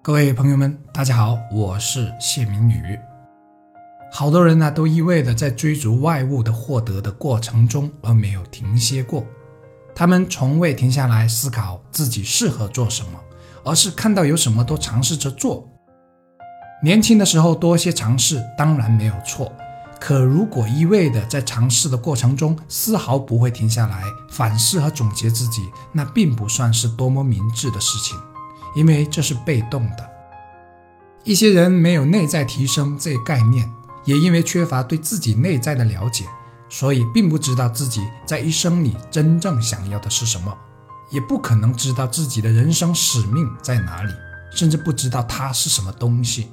各位朋友们，大家好，我是谢明宇。好多人呢都一味的在追逐外物的获得的过程中，而没有停歇过。他们从未停下来思考自己适合做什么，而是看到有什么都尝试着做。年轻的时候多些尝试当然没有错，可如果一味的在尝试的过程中丝毫不会停下来反思和总结自己，那并不算是多么明智的事情。因为这是被动的，一些人没有内在提升这一概念，也因为缺乏对自己内在的了解，所以并不知道自己在一生里真正想要的是什么，也不可能知道自己的人生使命在哪里，甚至不知道它是什么东西。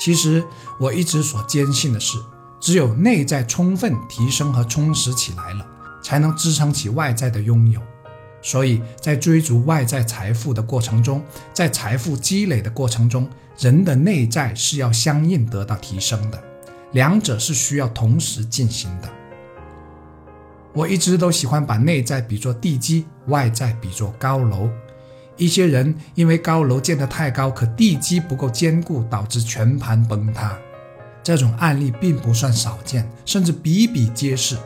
其实我一直所坚信的是，只有内在充分提升和充实起来了，才能支撑起外在的拥有。所以在追逐外在财富的过程中，在财富积累的过程中，人的内在是要相应得到提升的，两者是需要同时进行的。我一直都喜欢把内在比作地基，外在比作高楼。一些人因为高楼建得太高，可地基不够坚固，导致全盘崩塌。这种案例并不算少见，甚至比比皆是。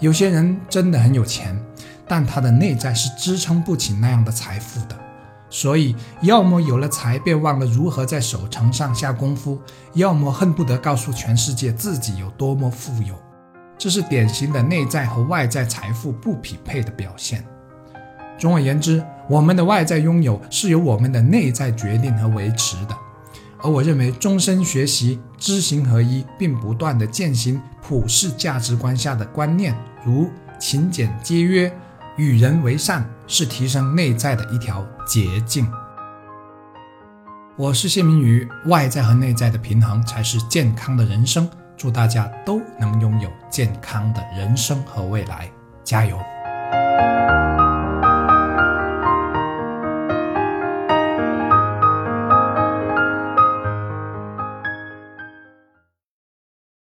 有些人真的很有钱。但他的内在是支撑不起那样的财富的，所以要么有了财便忘了如何在守城上下功夫，要么恨不得告诉全世界自己有多么富有。这是典型的内在和外在财富不匹配的表现。总而言之，我们的外在拥有是由我们的内在决定和维持的。而我认为，终身学习、知行合一，并不断的践行普世价值观下的观念，如勤俭节约。与人为善是提升内在的一条捷径。我是谢明宇，外在和内在的平衡才是健康的人生。祝大家都能拥有健康的人生和未来，加油！